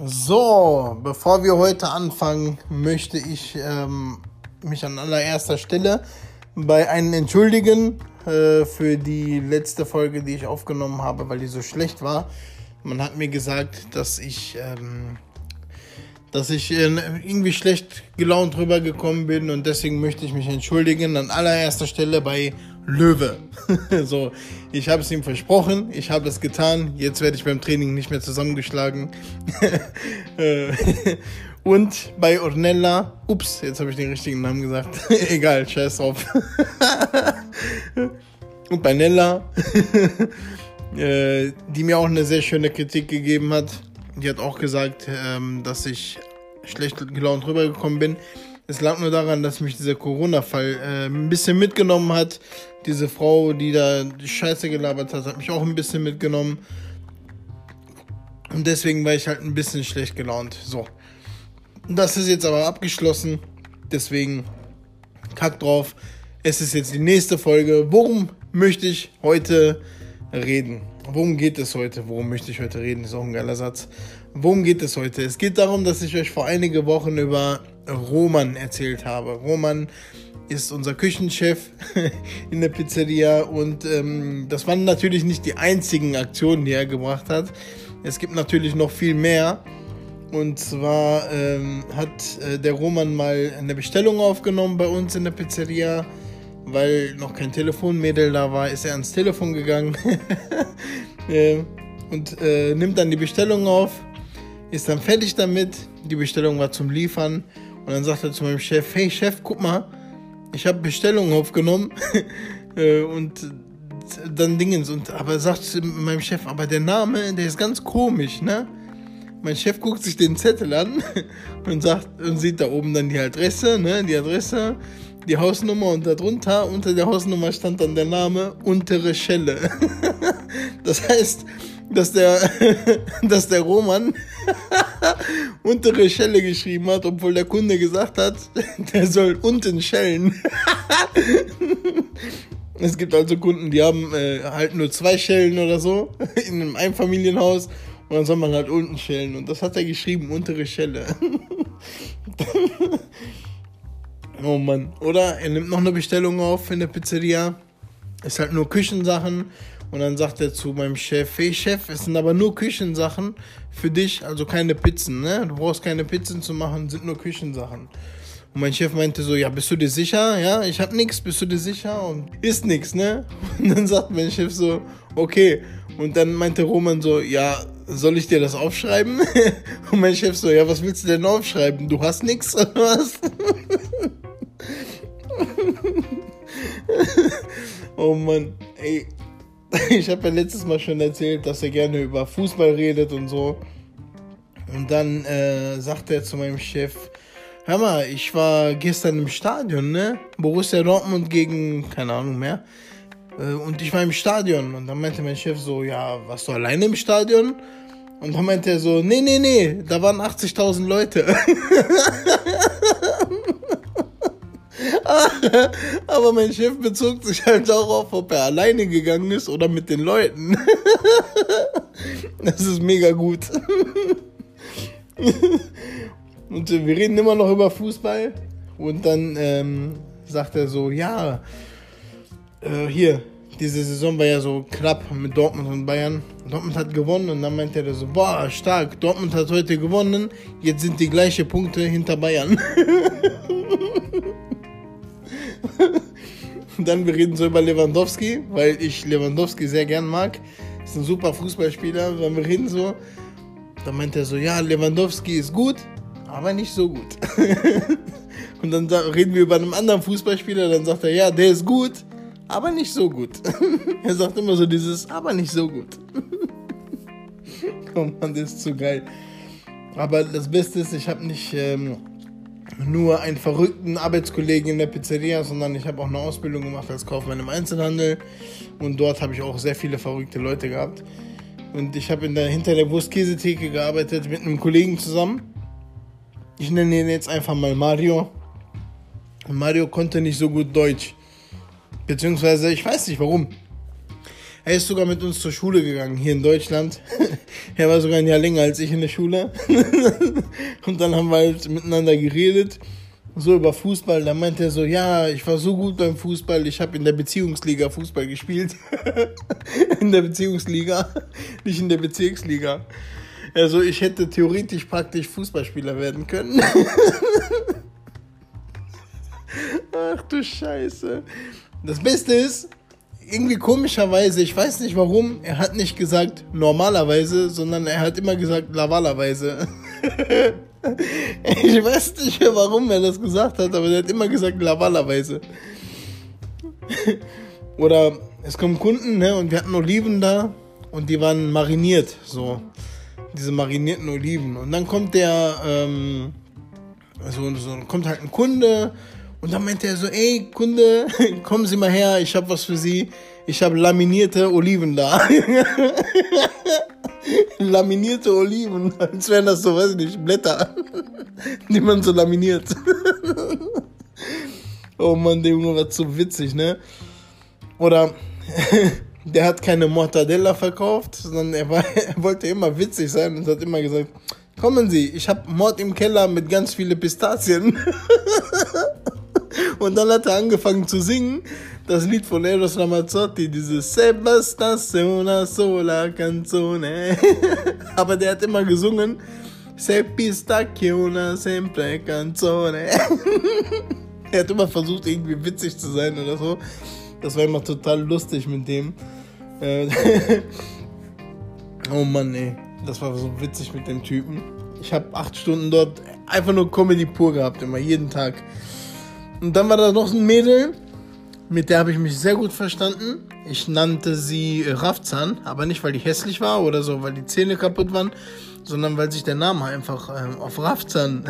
So, bevor wir heute anfangen, möchte ich ähm, mich an allererster Stelle bei einem entschuldigen äh, für die letzte Folge, die ich aufgenommen habe, weil die so schlecht war. Man hat mir gesagt, dass ich, ähm, dass ich irgendwie schlecht gelaunt rübergekommen bin und deswegen möchte ich mich entschuldigen an allererster Stelle bei Löwe. so, ich habe es ihm versprochen, ich habe es getan. Jetzt werde ich beim Training nicht mehr zusammengeschlagen. Äh, und bei Ornella, ups, jetzt habe ich den richtigen Namen gesagt. Egal, scheiß drauf. Und bei Nella, äh, die mir auch eine sehr schöne Kritik gegeben hat. Die hat auch gesagt, ähm, dass ich schlecht gelaunt rübergekommen bin. Es lag nur daran, dass mich dieser Corona-Fall äh, ein bisschen mitgenommen hat. Diese Frau, die da die Scheiße gelabert hat, hat mich auch ein bisschen mitgenommen. Und deswegen war ich halt ein bisschen schlecht gelaunt. So. Das ist jetzt aber abgeschlossen. Deswegen kack drauf. Es ist jetzt die nächste Folge. Worum möchte ich heute reden? Worum geht es heute? Worum möchte ich heute reden? Ist auch ein geiler Satz. Worum geht es heute? Es geht darum, dass ich euch vor einige Wochen über Roman erzählt habe. Roman ist unser Küchenchef in der Pizzeria und ähm, das waren natürlich nicht die einzigen Aktionen, die er gebracht hat. Es gibt natürlich noch viel mehr. Und zwar ähm, hat äh, der Roman mal eine Bestellung aufgenommen bei uns in der Pizzeria, weil noch kein Telefonmädel da war, ist er ans Telefon gegangen. Äh, und äh, nimmt dann die Bestellung auf, ist dann fertig damit. Die Bestellung war zum Liefern. Und dann sagt er zu meinem Chef, hey Chef, guck mal, ich habe Bestellungen aufgenommen. Äh, und dann Dingens. Und aber sagt meinem Chef, aber der Name, der ist ganz komisch, ne? Mein Chef guckt sich den Zettel an und sagt und sieht da oben dann die Adresse, ne, die Adresse, die Hausnummer und darunter unter der Hausnummer stand dann der Name untere Schelle. Das heißt, dass der, dass der Roman untere Schelle geschrieben hat, obwohl der Kunde gesagt hat, der soll unten schellen. Es gibt also Kunden, die haben äh, halt nur zwei Schellen oder so in einem Einfamilienhaus und dann soll man halt unten schellen. Und das hat er geschrieben, untere Schelle. Oh Mann. Oder er nimmt noch eine Bestellung auf in der Pizzeria. Ist halt nur Küchensachen und dann sagt er zu meinem Chef, hey Chef, es sind aber nur Küchensachen für dich, also keine Pizzen, ne? Du brauchst keine Pizzen zu machen, sind nur Küchensachen. Und mein Chef meinte so, ja, bist du dir sicher? Ja, ich hab nix, bist du dir sicher? Und ist nix, ne? Und dann sagt mein Chef so, okay. Und dann meinte Roman so, ja, soll ich dir das aufschreiben? Und mein Chef so, ja, was willst du denn aufschreiben? Du hast nix oder was? oh Mann, ey, ich habe ja letztes Mal schon erzählt, dass er gerne über Fußball redet und so. Und dann äh, sagt er zu meinem Chef, hör mal, ich war gestern im Stadion, ne? Borussia Dortmund gegen, keine Ahnung mehr. Äh, und ich war im Stadion. Und dann meinte mein Chef so, ja, warst du alleine im Stadion? Und dann meinte er so, nee, nee, nee, da waren 80.000 Leute. Aber mein Chef bezog sich halt darauf, ob er alleine gegangen ist oder mit den Leuten. Das ist mega gut. Und wir reden immer noch über Fußball. Und dann ähm, sagt er so, ja, äh, hier, diese Saison war ja so knapp mit Dortmund und Bayern. Dortmund hat gewonnen und dann meinte er so, boah, stark, Dortmund hat heute gewonnen, jetzt sind die gleichen Punkte hinter Bayern. Dann wir reden so über Lewandowski, weil ich Lewandowski sehr gern mag. Ist ein super Fußballspieler. Dann wir reden so, dann meint er so, ja, Lewandowski ist gut, aber nicht so gut. Und dann reden wir über einen anderen Fußballspieler, dann sagt er, ja, der ist gut, aber nicht so gut. er sagt immer so dieses, aber nicht so gut. oh Mann, das ist zu geil. Aber das Beste ist, ich habe nicht ähm, nur einen verrückten Arbeitskollegen in der Pizzeria, sondern ich habe auch eine Ausbildung gemacht als Kaufmann im Einzelhandel und dort habe ich auch sehr viele verrückte Leute gehabt. Und ich habe der, hinter der Wurstkäsetheke gearbeitet mit einem Kollegen zusammen. Ich nenne ihn jetzt einfach mal Mario. Und Mario konnte nicht so gut Deutsch. Beziehungsweise, ich weiß nicht warum. Er ist sogar mit uns zur Schule gegangen, hier in Deutschland. er war sogar ein Jahr länger als ich in der Schule. und dann haben wir halt miteinander geredet, so über Fußball. Da meinte er so, ja, ich war so gut beim Fußball, ich habe in der Beziehungsliga Fußball gespielt. in der Beziehungsliga, nicht in der Bezirksliga. Also ich hätte theoretisch praktisch Fußballspieler werden können. Ach du Scheiße. Das Beste ist, irgendwie komischerweise, ich weiß nicht warum, er hat nicht gesagt normalerweise, sondern er hat immer gesagt lavalerweise. ich weiß nicht mehr, warum er das gesagt hat, aber er hat immer gesagt lavalerweise. Oder es kommen Kunden, ne, und wir hatten Oliven da und die waren mariniert, so. Diese marinierten Oliven. Und dann kommt der, ähm, so, so kommt halt ein Kunde und dann meinte er so, ey, Kunde, kommen Sie mal her, ich habe was für Sie. Ich habe laminierte Oliven da. laminierte Oliven, als wären das so, weiß ich nicht, Blätter, die man so laminiert. oh Mann, der Junge war zu witzig, ne? Oder der hat keine Mortadella verkauft, sondern er, war, er wollte immer witzig sein und hat immer gesagt, kommen Sie, ich habe Mord im Keller mit ganz vielen Pistazien. Und dann hat er angefangen zu singen, das Lied von Eros Ramazzotti, dieses Se bastasse sola canzone. Aber der hat immer gesungen, Se pistacchio una sempre canzone. er hat immer versucht, irgendwie witzig zu sein oder so. Das war immer total lustig mit dem. Äh, oh Mann, ey. Das war so witzig mit dem Typen. Ich habe acht Stunden dort einfach nur Comedy pur gehabt, immer jeden Tag. Und dann war da noch ein Mädel, mit der habe ich mich sehr gut verstanden. Ich nannte sie Rafzan, aber nicht, weil die hässlich war oder so, weil die Zähne kaputt waren, sondern weil sich der Name einfach ähm, auf Rafzan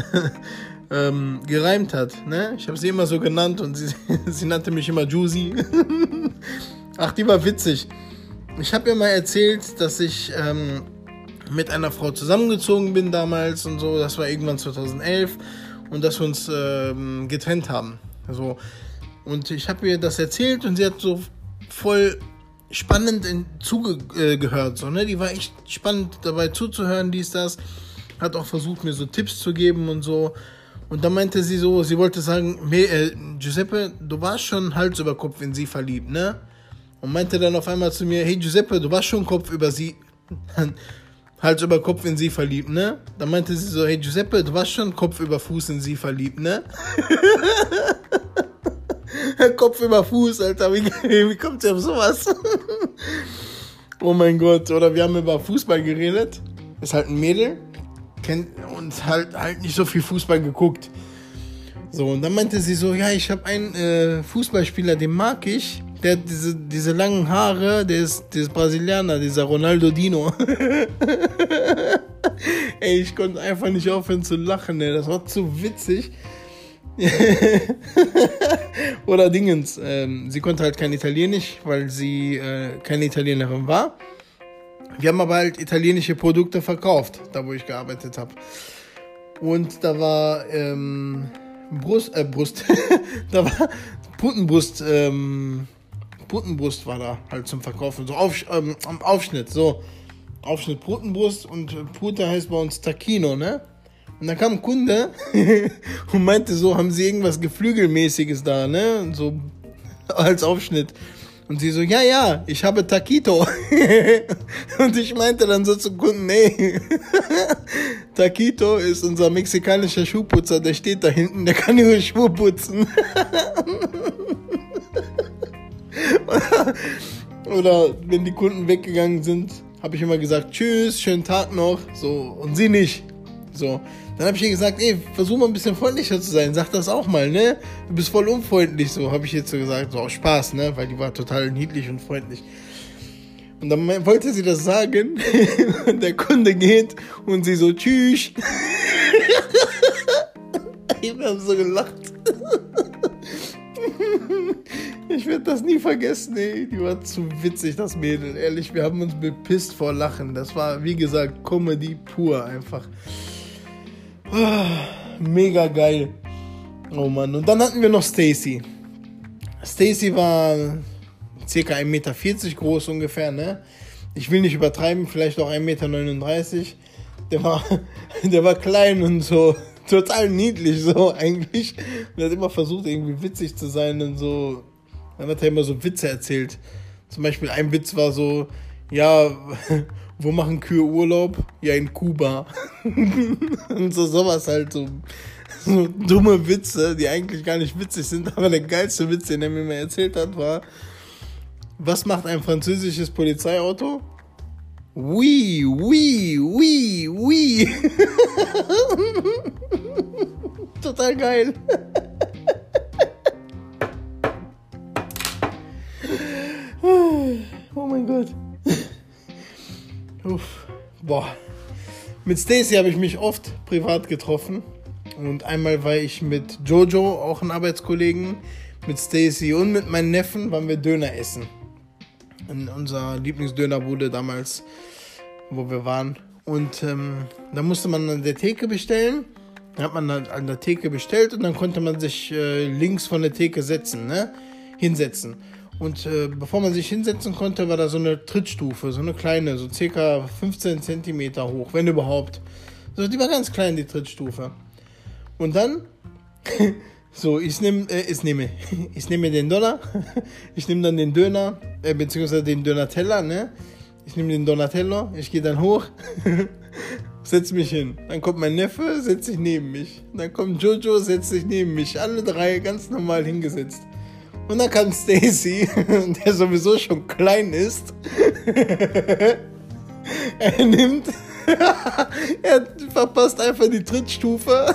ähm, gereimt hat. Ne? Ich habe sie immer so genannt und sie, sie nannte mich immer Juicy. Ach, die war witzig. Ich habe ihr mal erzählt, dass ich ähm, mit einer Frau zusammengezogen bin damals und so. Das war irgendwann 2011 und dass wir uns ähm, getrennt haben. Also, und ich habe ihr das erzählt und sie hat so voll spannend zugehört. So, ne? Die war echt spannend dabei zuzuhören, dies, das. Hat auch versucht, mir so Tipps zu geben und so. Und dann meinte sie so, sie wollte sagen, äh, Giuseppe, du warst schon Hals über Kopf in sie verliebt, ne? Und meinte dann auf einmal zu mir, hey Giuseppe, du warst schon Kopf über sie. Hals über Kopf in sie verliebt, ne? Dann meinte sie so, hey Giuseppe, du warst schon Kopf über Fuß in sie verliebt, ne? Kopf über Fuß, Alter, wie, wie kommt sie auf sowas? oh mein Gott, oder wir haben über Fußball geredet. Ist halt ein Mädel, kennt und halt, halt nicht so viel Fußball geguckt. So, und dann meinte sie so, ja, ich habe einen äh, Fußballspieler, den mag ich. Der hat diese, diese langen Haare, der ist, der ist Brasilianer, dieser Ronaldo Dino. ey, ich konnte einfach nicht aufhören zu lachen, ey. Das war zu witzig. Oder Dingens, ähm, sie konnte halt kein Italienisch, weil sie äh, keine Italienerin war. Wir haben aber halt italienische Produkte verkauft, da wo ich gearbeitet habe. Und da war ähm, Brust, äh, Brust, da war Putenbrust, ähm, Putenbrust war da halt zum Verkaufen, so auf, ähm, Aufschnitt, so. Aufschnitt Putenbrust und Pute heißt bei uns Tacchino, ne? Und dann kam ein Kunde und meinte so, haben sie irgendwas Geflügelmäßiges da, ne? Und so als Aufschnitt. Und sie so, ja, ja, ich habe Taquito. und ich meinte dann so zum Kunden, nee, Taquito ist unser mexikanischer Schuhputzer, der steht da hinten, der kann ihre Schuhe putzen. Oder wenn die Kunden weggegangen sind, habe ich immer gesagt, tschüss, schönen Tag noch. So, und sie nicht. So. Dann habe ich ihr gesagt, ey, versuch mal ein bisschen freundlicher zu sein. Sag das auch mal, ne? Du bist voll unfreundlich, so habe ich jetzt so gesagt. So aus Spaß, ne? Weil die war total niedlich und freundlich. Und dann wollte sie das sagen. und der Kunde geht und sie so, tschüss. ich habe so gelacht. Ich werde das nie vergessen, ey. Die war zu witzig, das Mädel. Ehrlich, wir haben uns bepisst vor Lachen. Das war, wie gesagt, Comedy pur einfach. Oh, mega geil. Oh Mann. Und dann hatten wir noch Stacy. Stacy war circa 1,40 Meter groß ungefähr, ne? Ich will nicht übertreiben, vielleicht auch 1,39 Meter. Der war, der war klein und so total niedlich, so eigentlich. Und er hat immer versucht, irgendwie witzig zu sein und so. Dann hat er immer so Witze erzählt. Zum Beispiel ein Witz war so, ja, wo machen Kühe Urlaub? Ja, in Kuba. und so sowas halt, so, so dumme Witze, die eigentlich gar nicht witzig sind, aber der geilste Witz, den er mir mal erzählt hat, war, was macht ein französisches Polizeiauto? Oui, oui, oui, oui. Total geil. oh mein Gott. Uff. Boah. Mit Stacy habe ich mich oft privat getroffen. Und einmal war ich mit Jojo, auch ein Arbeitskollegen, mit Stacy und mit meinem Neffen waren wir Döner essen. In unserer Lieblingsdönerbude damals, wo wir waren. Und ähm, da musste man an der Theke bestellen. Da hat man an der Theke bestellt und dann konnte man sich äh, links von der Theke setzen, ne? Hinsetzen. Und äh, bevor man sich hinsetzen konnte, war da so eine Trittstufe, so eine kleine, so circa 15 Zentimeter hoch, wenn überhaupt. So, die war ganz klein, die Trittstufe. Und dann, so, ich nehme, äh, ich nehme, ich nehme den Dollar, ich nehme dann den Döner, äh, beziehungsweise den Döner-Teller, ne? Ich nehme den Donatello, ich gehe dann hoch, setze mich hin. Dann kommt mein Neffe, setzt sich neben mich. Dann kommt Jojo, setzt sich neben mich. Alle drei ganz normal hingesetzt. Und dann kam Stacy, der sowieso schon klein ist. er nimmt, er verpasst einfach die Trittstufe,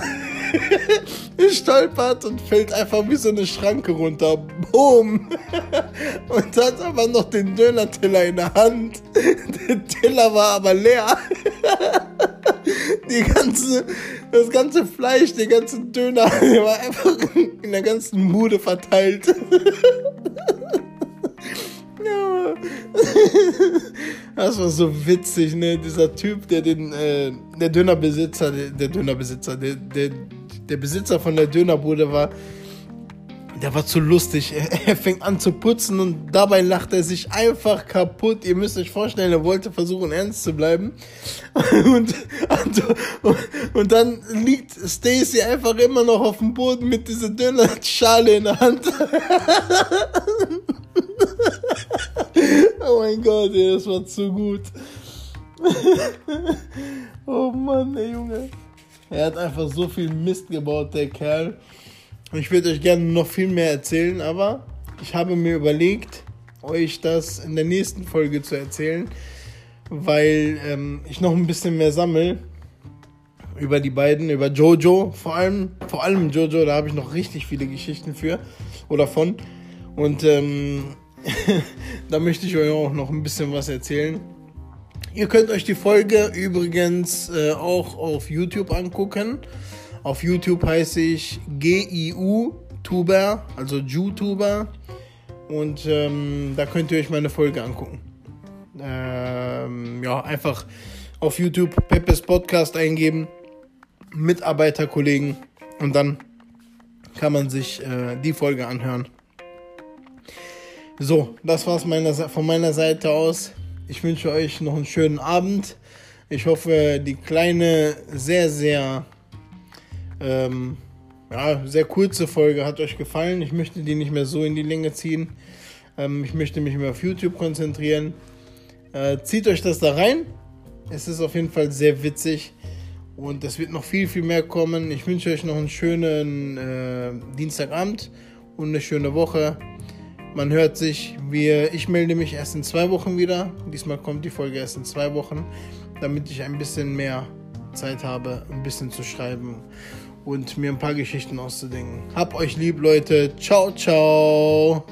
stolpert und fällt einfach wie so eine Schranke runter. Boom! Und hat aber noch den Döner-Teller in der Hand. Der Teller war aber leer. Die ganze, das ganze Fleisch, der ganze Döner, der war einfach in der ganzen Bude verteilt. Ja. Das war so witzig, ne? Dieser Typ, der den, äh, der Dönerbesitzer, der, der Dönerbesitzer, der, der, der Besitzer von der Dönerbude war, der war zu lustig. Er, er fängt an zu putzen und dabei lacht er sich einfach kaputt. Ihr müsst euch vorstellen, er wollte versuchen, ernst zu bleiben. Und, und, und dann liegt Stacy einfach immer noch auf dem Boden mit dieser Dönerschale in der Hand. Oh mein Gott, ey, das war zu gut. oh Mann, ey Junge. Er hat einfach so viel Mist gebaut, der Kerl. Ich würde euch gerne noch viel mehr erzählen, aber ich habe mir überlegt, euch das in der nächsten Folge zu erzählen, weil ähm, ich noch ein bisschen mehr sammle über die beiden, über Jojo, vor allem, vor allem Jojo, da habe ich noch richtig viele Geschichten für oder von. Und ähm, da möchte ich euch auch noch ein bisschen was erzählen. Ihr könnt euch die Folge übrigens äh, auch auf YouTube angucken. Auf YouTube heiße ich GIU-Tuber, also YouTuber. Und ähm, da könnt ihr euch meine Folge angucken. Ähm, ja, einfach auf YouTube Peppes Podcast eingeben, Mitarbeiterkollegen und dann kann man sich äh, die Folge anhören. So, das war's meiner, von meiner Seite aus. Ich wünsche euch noch einen schönen Abend. Ich hoffe, die kleine, sehr, sehr ähm, ja, sehr kurze Folge hat euch gefallen. Ich möchte die nicht mehr so in die Länge ziehen. Ähm, ich möchte mich mehr auf YouTube konzentrieren. Äh, zieht euch das da rein. Es ist auf jeden Fall sehr witzig. Und es wird noch viel, viel mehr kommen. Ich wünsche euch noch einen schönen äh, Dienstagabend und eine schöne Woche. Man hört sich. Wir, ich melde mich erst in zwei Wochen wieder. Diesmal kommt die Folge erst in zwei Wochen, damit ich ein bisschen mehr Zeit habe, ein bisschen zu schreiben und mir ein paar Geschichten auszudenken. Hab euch lieb, Leute. Ciao, ciao.